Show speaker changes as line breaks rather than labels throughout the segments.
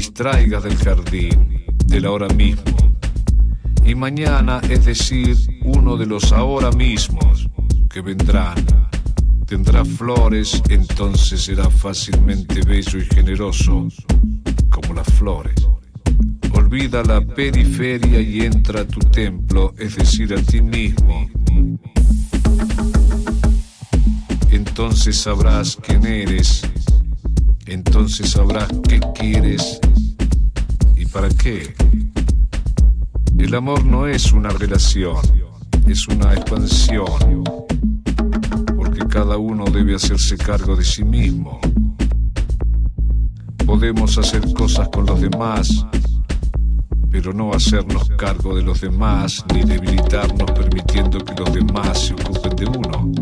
distraigas del jardín, del ahora mismo. Y mañana, es decir, uno de los ahora mismos que vendrán. Tendrá flores, entonces será fácilmente bello y generoso, como las flores. Olvida la periferia y entra a tu templo, es decir, a ti mismo. Entonces sabrás quién eres, entonces sabrás qué quieres para qué. El amor no es una relación, es una expansión, porque cada uno debe hacerse cargo de sí mismo. Podemos hacer cosas con los demás, pero no hacernos cargo de los demás ni debilitarnos permitiendo que los demás se ocupen de uno.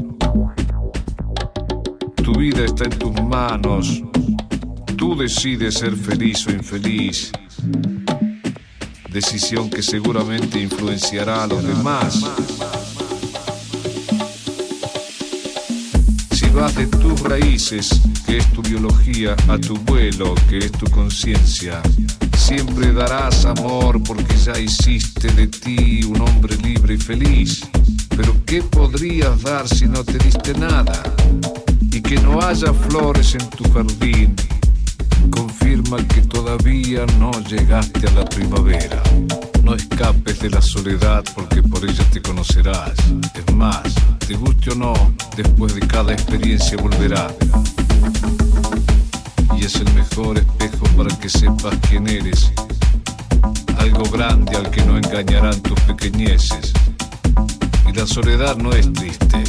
Tu vida está en tus manos. Tú decides ser feliz o infeliz. Decisión que seguramente influenciará a los demás. Si vas de tus raíces, que es tu biología, a tu vuelo, que es tu conciencia, siempre darás amor porque ya hiciste de ti un hombre libre y feliz. Pero ¿qué podrías dar si no te diste nada? Y que no haya flores en tu jardín que todavía no llegaste a la primavera. No escapes de la soledad porque por ella te conocerás. Es más, te guste o no, después de cada experiencia volverá. Y es el mejor espejo para que sepas quién eres. Algo grande al que no engañarán tus pequeñeces. Y la soledad no es triste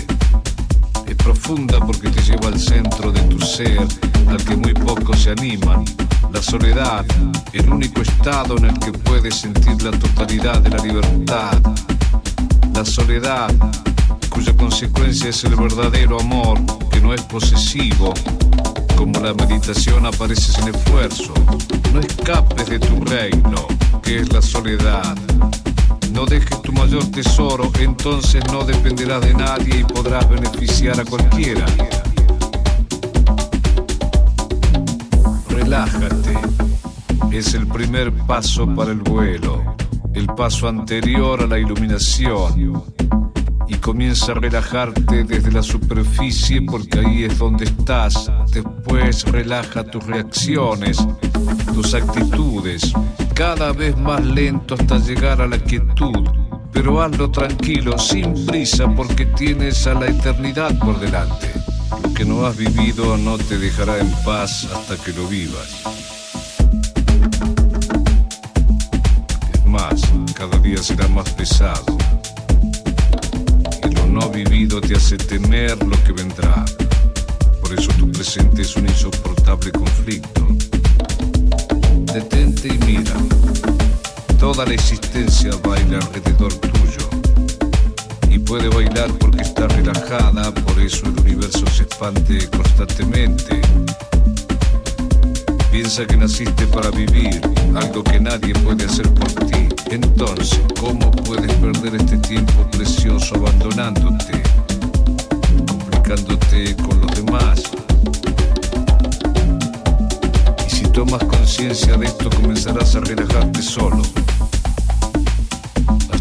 es profunda porque te lleva al centro de tu ser, al que muy pocos se animan. La soledad, el único estado en el que puedes sentir la totalidad de la libertad. La soledad, cuya consecuencia es el verdadero amor, que no es posesivo. Como la meditación aparece sin esfuerzo. No escapes de tu reino, que es la soledad. No dejes tu mayor tesoro, entonces no dependerás de nadie y podrás beneficiar a cualquiera. Relájate. Es el primer paso para el vuelo, el paso anterior a la iluminación. Y comienza a relajarte desde la superficie porque ahí es donde estás. Después relaja tus reacciones, tus actitudes, cada vez más lento hasta llegar a la quietud. Pero hazlo tranquilo, sin prisa, porque tienes a la eternidad por delante. Lo que no has vivido no te dejará en paz hasta que lo vivas. Es más, cada día será más pesado. Y lo no vivido te hace temer lo que vendrá. Por eso tu presente es un insoportable conflicto. Detente y mira. Toda la existencia baila alrededor tuyo. Puede bailar porque está relajada, por eso el universo se expande constantemente. Piensa que naciste para vivir, algo que nadie puede hacer por ti. Entonces, ¿cómo puedes perder este tiempo precioso abandonándote, complicándote con los demás? Y si tomas conciencia de esto, comenzarás a relajarte solo.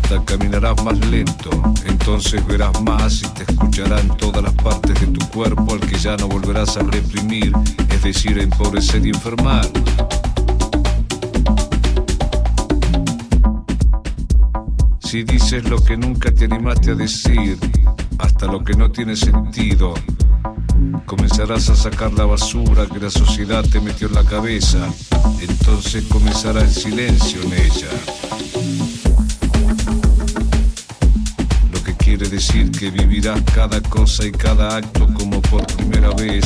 Caminarás más lento, entonces verás más y te escucharán todas las partes de tu cuerpo al que ya no volverás a reprimir, es decir, a empobrecer y enfermar. Si dices lo que nunca te animaste a decir, hasta lo que no tiene sentido, comenzarás a sacar la basura que la sociedad te metió en la cabeza, entonces comenzará el silencio en ella. Quiere decir que vivirás cada cosa y cada acto como por primera vez,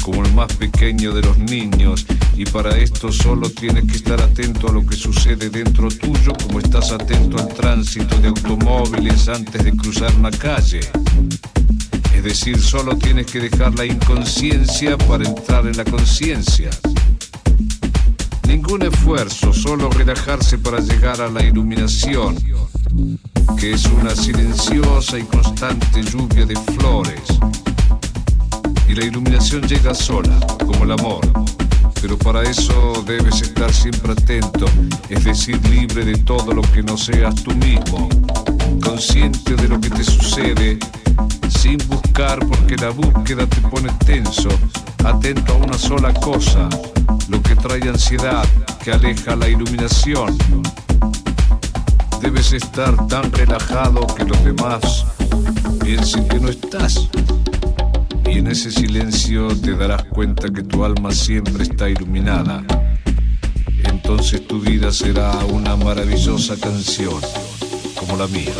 como el más pequeño de los niños, y para esto solo tienes que estar atento a lo que sucede dentro tuyo, como estás atento al tránsito de automóviles antes de cruzar una calle. Es decir, solo tienes que dejar la inconsciencia para entrar en la conciencia. Ningún esfuerzo, solo relajarse para llegar a la iluminación, que es una silenciosa y constante lluvia de flores. Y la iluminación llega sola, como el amor. Pero para eso debes estar siempre atento, es decir, libre de todo lo que no seas tú mismo, consciente de lo que te sucede, sin buscar porque la búsqueda te pone tenso, atento a una sola cosa, lo que trae ansiedad, que aleja la iluminación. Debes estar tan relajado que los demás piensen que no estás. Y en ese silencio te darás cuenta que tu alma siempre está iluminada. Entonces tu vida será una maravillosa canción, como la mía.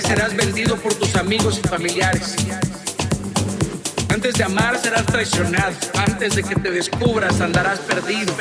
Serás vendido por tus amigos y familiares. Antes de amar, serás traicionado. Antes de que te descubras, andarás perdido.